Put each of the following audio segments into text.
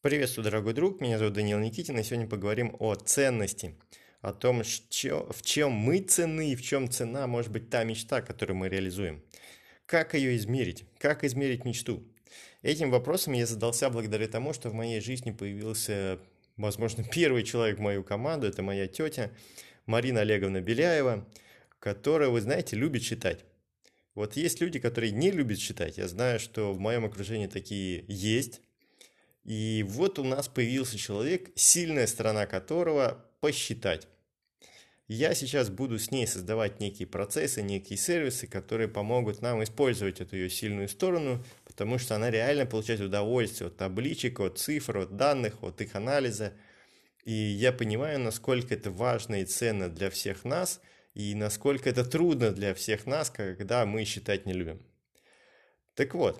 Приветствую, дорогой друг, меня зовут Даниил Никитин, и сегодня поговорим о ценности, о том, в чем мы цены и в чем цена может быть та мечта, которую мы реализуем. Как ее измерить? Как измерить мечту? Этим вопросом я задался благодаря тому, что в моей жизни появился, возможно, первый человек в мою команду, это моя тетя Марина Олеговна Беляева, которая, вы знаете, любит читать. Вот есть люди, которые не любят читать. Я знаю, что в моем окружении такие есть. И вот у нас появился человек, сильная сторона которого посчитать. Я сейчас буду с ней создавать некие процессы, некие сервисы, которые помогут нам использовать эту ее сильную сторону, потому что она реально получает удовольствие от табличек, от цифр, от данных, от их анализа. И я понимаю, насколько это важно и ценно для всех нас, и насколько это трудно для всех нас, когда мы считать не любим. Так вот,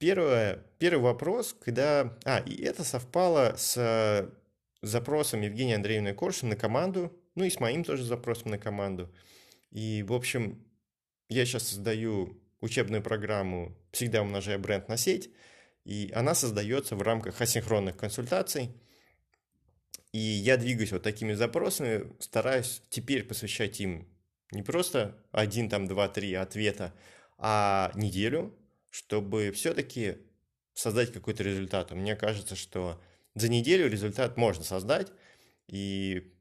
Первое, первый вопрос, когда... А, и это совпало с запросом Евгения Андреевны Коршин на команду, ну и с моим тоже запросом на команду. И, в общем, я сейчас создаю учебную программу «Всегда умножая бренд на сеть», и она создается в рамках асинхронных консультаций. И я двигаюсь вот такими запросами, стараюсь теперь посвящать им не просто один, там, два, три ответа, а неделю, чтобы все-таки создать какой-то результат. Мне кажется, что за неделю результат можно создать, и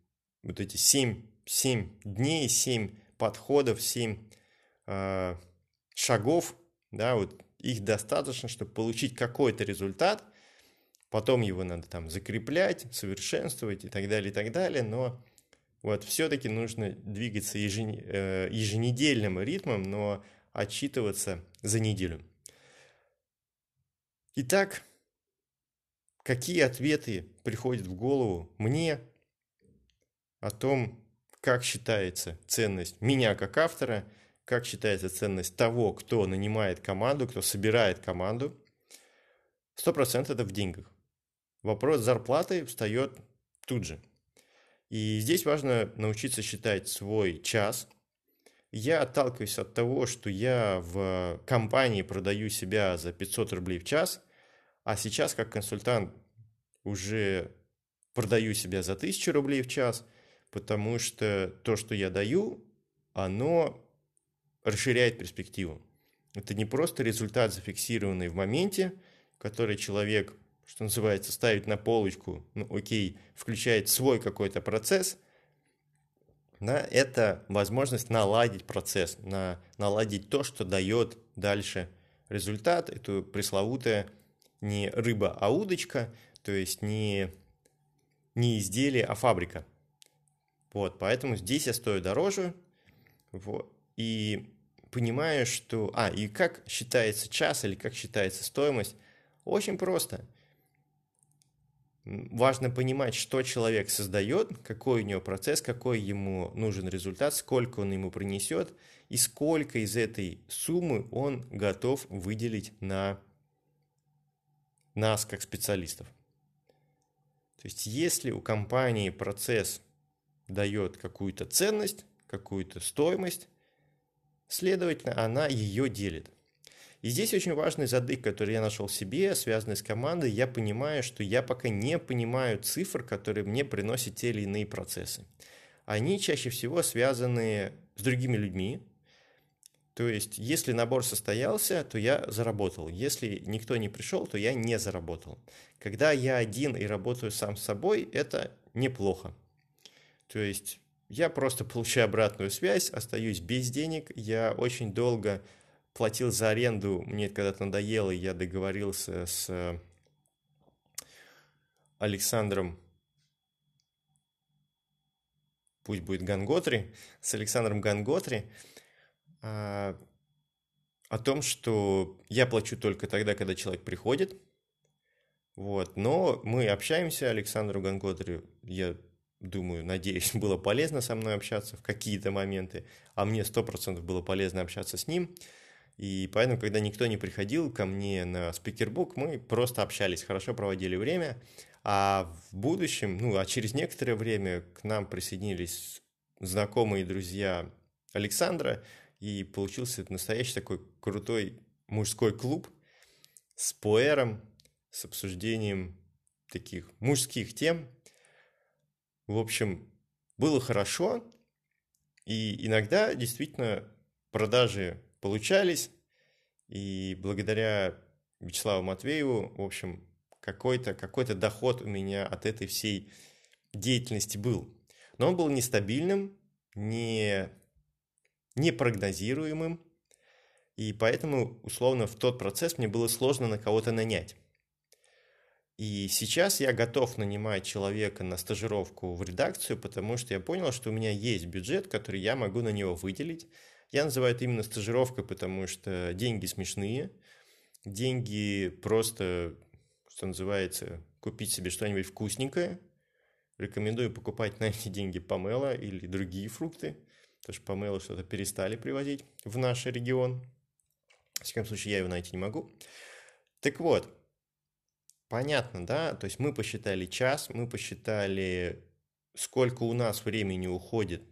вот эти 7, 7 дней, 7 подходов, 7 э, шагов, да, вот их достаточно, чтобы получить какой-то результат, потом его надо там закреплять, совершенствовать и так далее, и так далее, но вот все-таки нужно двигаться э, еженедельным ритмом, но отчитываться за неделю. Итак, какие ответы приходят в голову мне о том, как считается ценность меня как автора, как считается ценность того, кто нанимает команду, кто собирает команду. Сто процентов это в деньгах. Вопрос зарплаты встает тут же. И здесь важно научиться считать свой час. Я отталкиваюсь от того, что я в компании продаю себя за 500 рублей в час, а сейчас как консультант уже продаю себя за 1000 рублей в час, потому что то, что я даю, оно расширяет перспективу. Это не просто результат, зафиксированный в моменте, который человек, что называется, ставит на полочку, ну окей, включает свой какой-то процесс, да, это возможность наладить процесс, на, наладить то, что дает дальше результат, эту пресловутое не рыба, а удочка, то есть не, не изделие, а фабрика. Вот, поэтому здесь я стою дороже, вот, и понимаю, что... А, и как считается час или как считается стоимость? Очень просто. Важно понимать, что человек создает, какой у него процесс, какой ему нужен результат, сколько он ему принесет и сколько из этой суммы он готов выделить на нас как специалистов. То есть если у компании процесс дает какую-то ценность, какую-то стоимость, следовательно, она ее делит. И здесь очень важный задык, который я нашел себе, связанный с командой. Я понимаю, что я пока не понимаю цифр, которые мне приносят те или иные процессы. Они чаще всего связаны с другими людьми, то есть, если набор состоялся, то я заработал. Если никто не пришел, то я не заработал. Когда я один и работаю сам с собой, это неплохо. То есть, я просто получаю обратную связь, остаюсь без денег. Я очень долго платил за аренду, мне это когда-то надоело, я договорился с Александром пусть будет Ганготри, с Александром Ганготри, о том, что я плачу только тогда, когда человек приходит. Вот. Но мы общаемся, Александру Гангодрю, я думаю, надеюсь, было полезно со мной общаться в какие-то моменты, а мне сто процентов было полезно общаться с ним. И поэтому, когда никто не приходил ко мне на спикербук, мы просто общались, хорошо проводили время. А в будущем, ну, а через некоторое время к нам присоединились знакомые друзья Александра, и получился настоящий такой крутой мужской клуб с пуэром, с обсуждением таких мужских тем. В общем, было хорошо, и иногда действительно продажи получались, и благодаря Вячеславу Матвееву, в общем, какой-то какой доход у меня от этой всей деятельности был. Но он был нестабильным, не, непрогнозируемым, и поэтому, условно, в тот процесс мне было сложно на кого-то нанять. И сейчас я готов нанимать человека на стажировку в редакцию, потому что я понял, что у меня есть бюджет, который я могу на него выделить. Я называю это именно стажировкой, потому что деньги смешные, деньги просто, что называется, купить себе что-нибудь вкусненькое. Рекомендую покупать на эти деньги помело или другие фрукты, потому что помело что-то перестали привозить в наш регион. В всяком случае, я его найти не могу. Так вот, понятно, да? То есть мы посчитали час, мы посчитали, сколько у нас времени уходит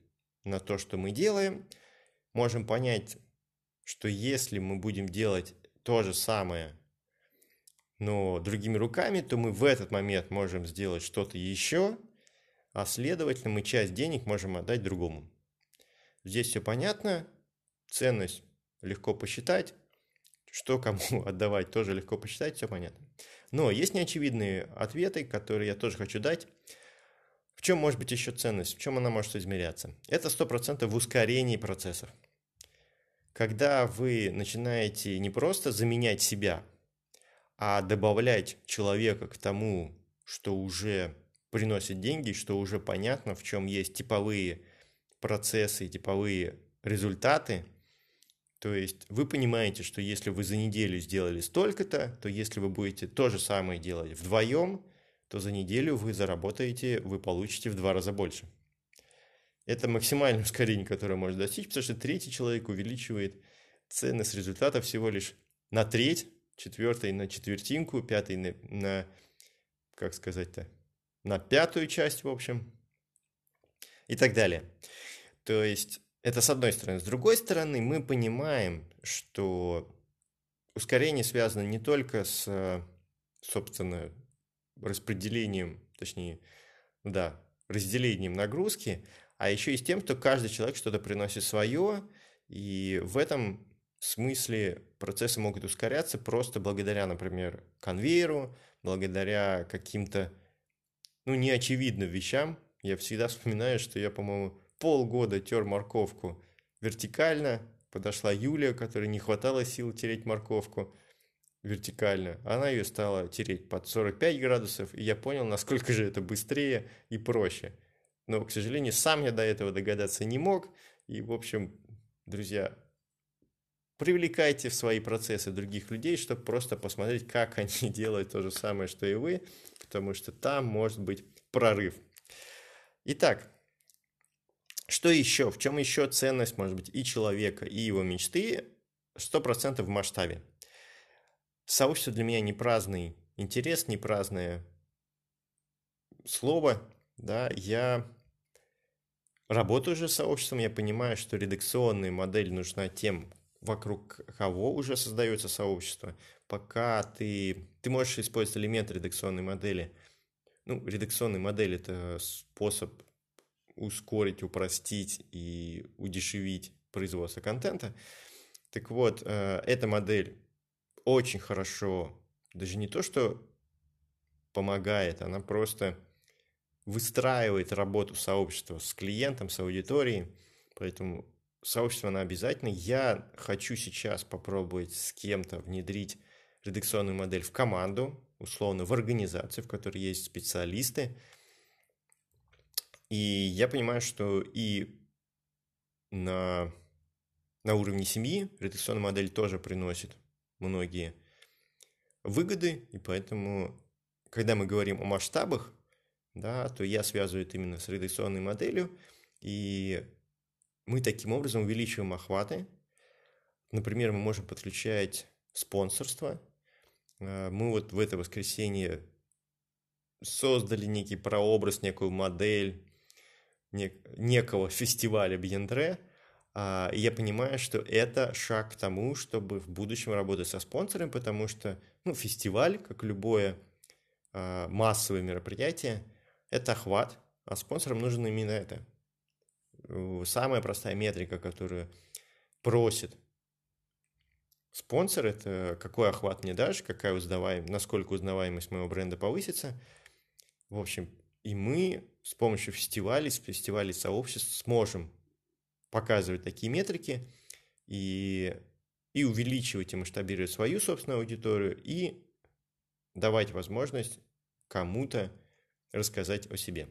на то, что мы делаем. Можем понять, что если мы будем делать то же самое, но другими руками, то мы в этот момент можем сделать что-то еще, а следовательно мы часть денег можем отдать другому. Здесь все понятно, ценность легко посчитать, что кому отдавать, тоже легко посчитать, все понятно. Но есть неочевидные ответы, которые я тоже хочу дать. В чем может быть еще ценность? В чем она может измеряться? Это 100% в ускорении процессов. Когда вы начинаете не просто заменять себя, а добавлять человека к тому, что уже приносит деньги, что уже понятно, в чем есть типовые процессы, типовые результаты – то есть вы понимаете, что если вы за неделю сделали столько-то, то если вы будете то же самое делать вдвоем, то за неделю вы заработаете, вы получите в два раза больше. Это максимальное ускорение, которое можно достичь, потому что третий человек увеличивает ценность результата всего лишь на треть, четвертый на четвертинку, пятый на, на как сказать-то, на пятую часть, в общем, и так далее. То есть это с одной стороны. С другой стороны, мы понимаем, что ускорение связано не только с, собственно, распределением, точнее, да, разделением нагрузки, а еще и с тем, что каждый человек что-то приносит свое, и в этом смысле процессы могут ускоряться просто благодаря, например, конвейеру, благодаря каким-то, ну, неочевидным вещам. Я всегда вспоминаю, что я, по-моему, полгода тер морковку вертикально, подошла Юлия, которой не хватало сил тереть морковку вертикально. Она ее стала тереть под 45 градусов, и я понял, насколько же это быстрее и проще. Но, к сожалению, сам я до этого догадаться не мог. И, в общем, друзья, привлекайте в свои процессы других людей, чтобы просто посмотреть, как они делают то же самое, что и вы, потому что там может быть прорыв. Итак, что еще? В чем еще ценность, может быть, и человека, и его мечты? Сто процентов в масштабе. Сообщество для меня не праздный интерес, не праздное слово. Да, я работаю уже с сообществом, я понимаю, что редакционная модель нужна тем, вокруг кого уже создается сообщество. Пока ты, ты можешь использовать элемент редакционной модели. Ну, редакционная модель – это способ ускорить, упростить и удешевить производство контента. Так вот, э, эта модель очень хорошо, даже не то, что помогает, она просто выстраивает работу сообщества с клиентом, с аудиторией, поэтому сообщество она обязательно. Я хочу сейчас попробовать с кем-то внедрить редакционную модель в команду, условно в организацию, в которой есть специалисты, и я понимаю, что и на, на уровне семьи редакционная модель тоже приносит многие выгоды, и поэтому, когда мы говорим о масштабах, да, то я связываю это именно с редакционной моделью, и мы таким образом увеличиваем охваты. Например, мы можем подключать спонсорство. А, мы вот в это воскресенье создали некий прообраз, некую модель некого фестиваля Бьендре, а, и я понимаю, что это шаг к тому, чтобы в будущем работать со спонсором, потому что ну, фестиваль, как любое э, массовые мероприятия, это охват, а спонсорам нужно именно это. Самая простая метрика, которую просит спонсор, это какой охват мне дашь, какая узнаваемость, насколько узнаваемость моего бренда повысится. В общем, и мы с помощью фестивалей, с фестивалей сообществ сможем показывать такие метрики и, и увеличивать и масштабировать свою собственную аудиторию и давать возможность кому-то рассказать о себе.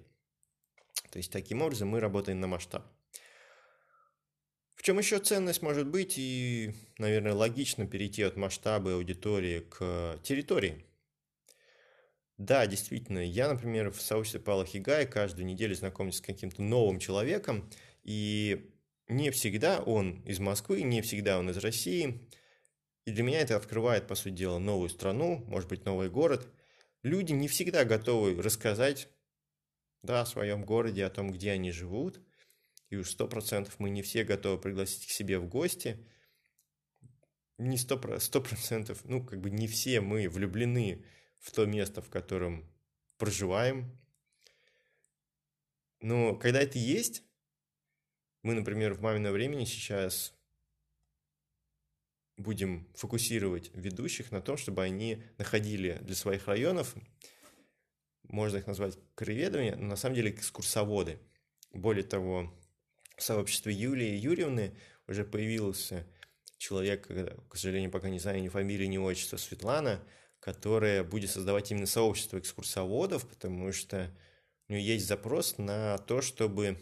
То есть таким образом мы работаем на масштаб. В чем еще ценность может быть и, наверное, логично перейти от масштаба аудитории к территории. Да, действительно, я, например, в сообществе Пала Хигай каждую неделю знакомлюсь с каким-то новым человеком, и не всегда он из Москвы, не всегда он из России. И для меня это открывает, по сути дела, новую страну, может быть, новый город. Люди не всегда готовы рассказать да, о своем городе, о том, где они живут. И уж сто процентов мы не все готовы пригласить к себе в гости. Не сто процентов, ну, как бы не все мы влюблены в то место, в котором проживаем. Но когда это есть, мы, например, в «Мамино времени» сейчас будем фокусировать ведущих на том, чтобы они находили для своих районов, можно их назвать краеведами, но на самом деле экскурсоводы. Более того, в сообществе Юлии Юрьевны уже появился человек, к сожалению, пока не знаю ни фамилии, ни отчества, Светлана, которая будет создавать именно сообщество экскурсоводов, потому что у нее есть запрос на то, чтобы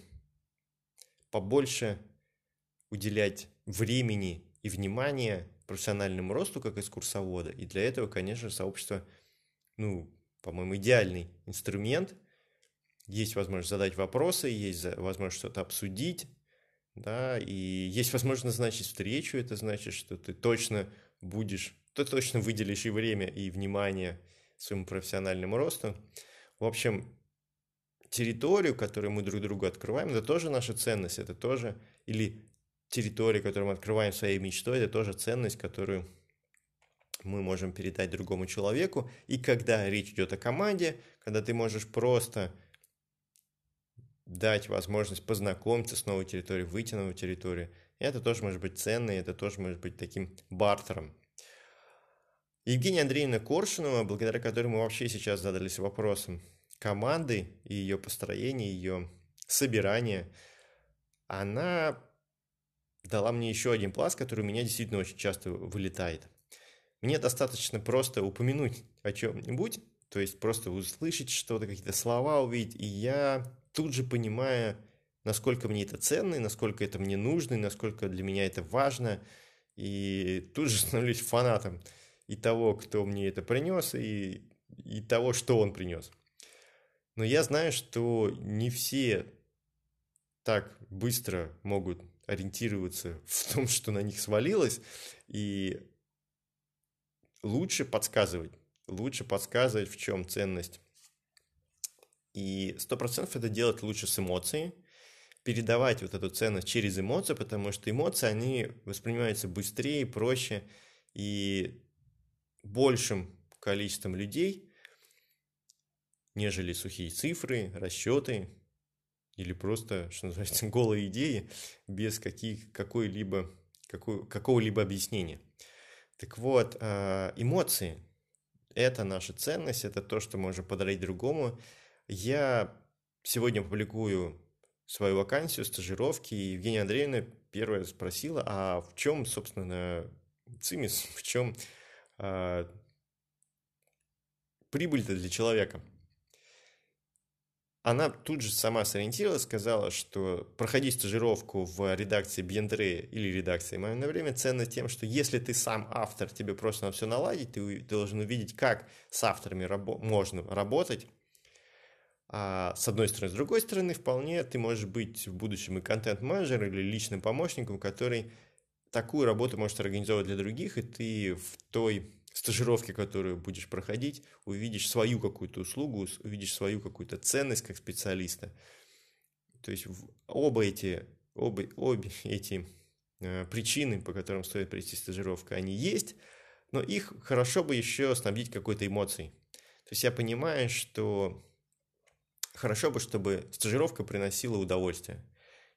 побольше уделять времени и внимания профессиональному росту как экскурсовода. И для этого, конечно, сообщество, ну, по-моему, идеальный инструмент. Есть возможность задать вопросы, есть возможность что-то обсудить, да, и есть возможность назначить встречу, это значит, что ты точно будешь, ты точно выделишь и время, и внимание своему профессиональному росту. В общем, территорию, которую мы друг другу открываем, это тоже наша ценность, это тоже, или территория, которую мы открываем своей мечтой, это тоже ценность, которую мы можем передать другому человеку. И когда речь идет о команде, когда ты можешь просто дать возможность познакомиться с новой территорией, выйти на новую территорию, это тоже может быть ценно, и это тоже может быть таким бартером. Евгения Андреевна Коршунова, благодаря которой мы вообще сейчас задались вопросом, команды и ее построение, ее собирание, она дала мне еще один пласт, который у меня действительно очень часто вылетает. Мне достаточно просто упомянуть о чем-нибудь, то есть просто услышать что-то, какие-то слова увидеть, и я тут же понимаю, насколько мне это ценно, и насколько это мне нужно, и насколько для меня это важно, и тут же становлюсь фанатом и того, кто мне это принес, и, и того, что он принес. Но я знаю, что не все так быстро могут ориентироваться в том, что на них свалилось, и лучше подсказывать, лучше подсказывать, в чем ценность. И сто процентов это делать лучше с эмоцией, передавать вот эту ценность через эмоции, потому что эмоции, они воспринимаются быстрее, проще, и большим количеством людей нежели сухие цифры, расчеты или просто, что называется, голые идеи без каких, какой-либо, какой, какого-либо объяснения. Так вот, а, эмоции – это наша ценность, это то, что можем подарить другому. Я сегодня публикую свою вакансию, стажировки, и Евгения Андреевна первая спросила, а в чем, собственно, цимис, в чем а, прибыль-то для человека – она тут же сама сориентировалась, сказала, что проходить стажировку в редакции Бьендре или редакции «Мое на время» ценно тем, что если ты сам автор, тебе просто надо все наладить, ты должен увидеть, как с авторами рабо- можно работать, а с одной стороны. С другой стороны, вполне ты можешь быть в будущем и контент-менеджером или личным помощником, который такую работу может организовать для других, и ты в той стажировке, которую будешь проходить, увидишь свою какую-то услугу, увидишь свою какую-то ценность как специалиста. То есть оба эти, оба, обе эти э, причины, по которым стоит прийти стажировка, они есть, но их хорошо бы еще снабдить какой-то эмоцией. То есть я понимаю, что хорошо бы, чтобы стажировка приносила удовольствие.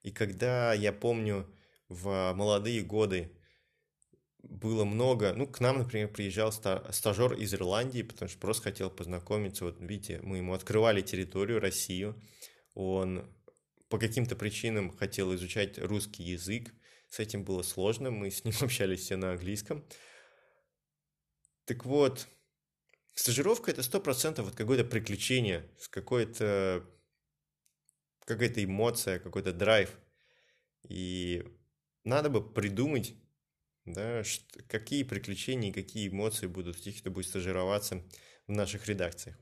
И когда я помню в молодые годы было много, ну, к нам, например, приезжал стажер из Ирландии, потому что просто хотел познакомиться, вот видите, мы ему открывали территорию, Россию, он по каким-то причинам хотел изучать русский язык, с этим было сложно, мы с ним общались все на английском. Так вот, стажировка – это сто процентов вот какое-то приключение, с какой-то какая-то эмоция, какой-то драйв. И надо бы придумать, да, какие приключения какие эмоции будут в тех, кто будет стажироваться в наших редакциях.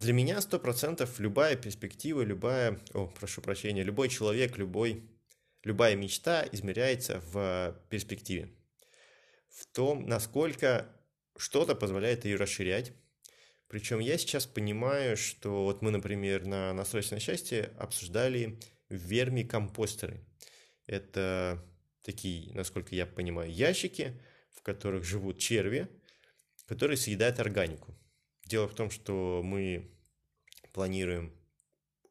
Для меня сто процентов любая перспектива, любая, о, прошу прощения, любой человек, любой, любая мечта измеряется в перспективе. В том, насколько что-то позволяет ее расширять. Причем я сейчас понимаю, что вот мы, например, на настройственном счастье обсуждали вермикомпостеры. Это такие, насколько я понимаю, ящики, в которых живут черви, которые съедают органику. Дело в том, что мы планируем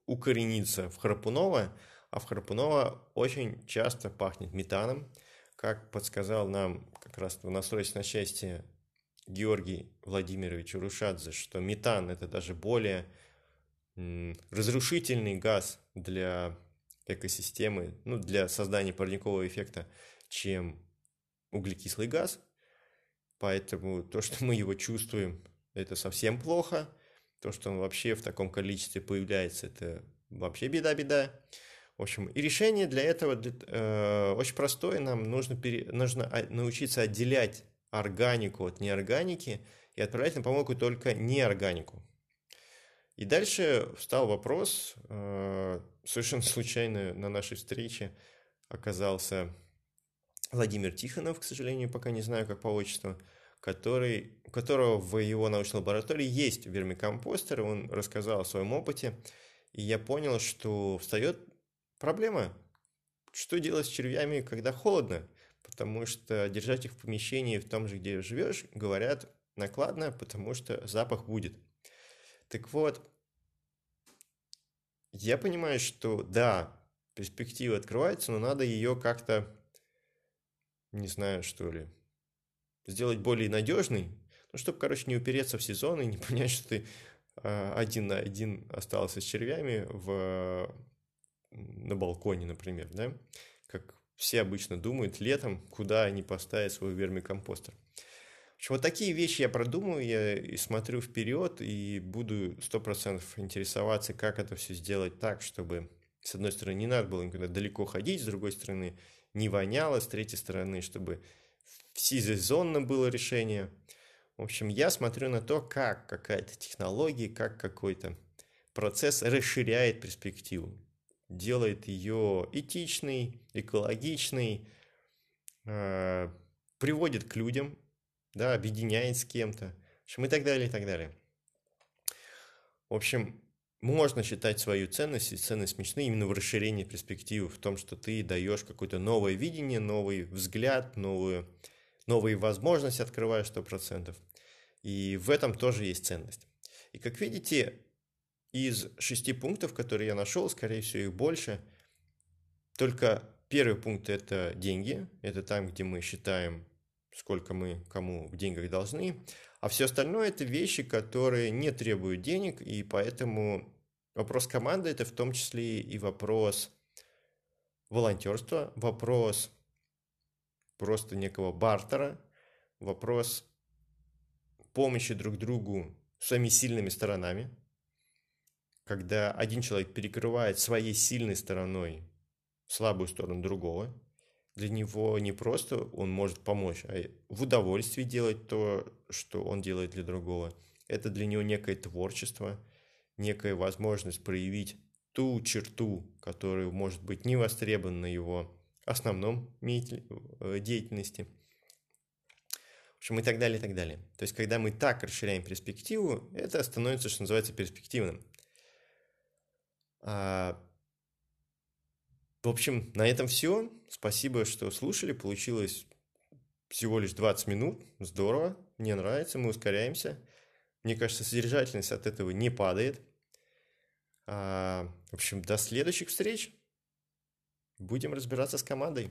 укорениться в Храпунова, а в Храпунова очень часто пахнет метаном. Как подсказал нам как раз в настройственном счастье Георгий Владимирович Урушадзе, что метан – это даже более разрушительный газ для экосистемы, ну, для создания парникового эффекта, чем углекислый газ. Поэтому то, что мы его чувствуем, это совсем плохо. То, что он вообще в таком количестве появляется, это вообще беда-беда. В общем, и решение для этого э, очень простое. Нам нужно, пере, нужно научиться отделять органику от неорганики и отправлять на помойку только неорганику. И дальше встал вопрос, э, совершенно случайно на нашей встрече оказался Владимир Тихонов, к сожалению, пока не знаю, как по отчеству, который, у которого в его научной лаборатории есть вермикомпостер, он рассказал о своем опыте, и я понял, что встает проблема, что делать с червями, когда холодно, потому что держать их в помещении в том же, где живешь, говорят, накладно, потому что запах будет. Так вот, я понимаю, что да, перспектива открывается, но надо ее как-то, не знаю, что ли, сделать более надежной, ну, чтобы, короче, не упереться в сезон и не понять, что ты а, один на один остался с червями в, на балконе, например, да, как все обычно думают летом, куда они поставят свой вермикомпостер. Вот такие вещи я продумаю, я и смотрю вперед, и буду сто процентов интересоваться, как это все сделать так, чтобы, с одной стороны, не надо было никуда далеко ходить, с другой стороны, не воняло, с третьей стороны, чтобы всесезонно было решение. В общем, я смотрю на то, как какая-то технология, как какой-то процесс расширяет перспективу, делает ее этичной, экологичной, э, приводит к людям, да, объединяет с кем-то, в общем, и так далее, и так далее. В общем, можно считать свою ценность и ценность мечты именно в расширении перспективы, в том, что ты даешь какое-то новое видение, новый взгляд, новую, новые возможности открываешь 100%. И в этом тоже есть ценность. И как видите, из шести пунктов, которые я нашел, скорее всего, их больше, только первый пункт – это деньги. Это там, где мы считаем сколько мы кому в деньгах должны. А все остальное это вещи, которые не требуют денег, и поэтому вопрос команды это в том числе и вопрос волонтерства, вопрос просто некого бартера, вопрос помощи друг другу своими сильными сторонами, когда один человек перекрывает своей сильной стороной слабую сторону другого, для него не просто он может помочь, а в удовольствии делать то, что он делает для другого. Это для него некое творчество, некая возможность проявить ту черту, которая может быть не востребована на его основном э, деятельности. В общем, и так далее, и так далее. То есть, когда мы так расширяем перспективу, это становится, что называется, перспективным. В общем, на этом все. Спасибо, что слушали. Получилось всего лишь 20 минут. Здорово. мне нравится, мы ускоряемся. Мне кажется, содержательность от этого не падает. А, в общем, до следующих встреч. Будем разбираться с командой.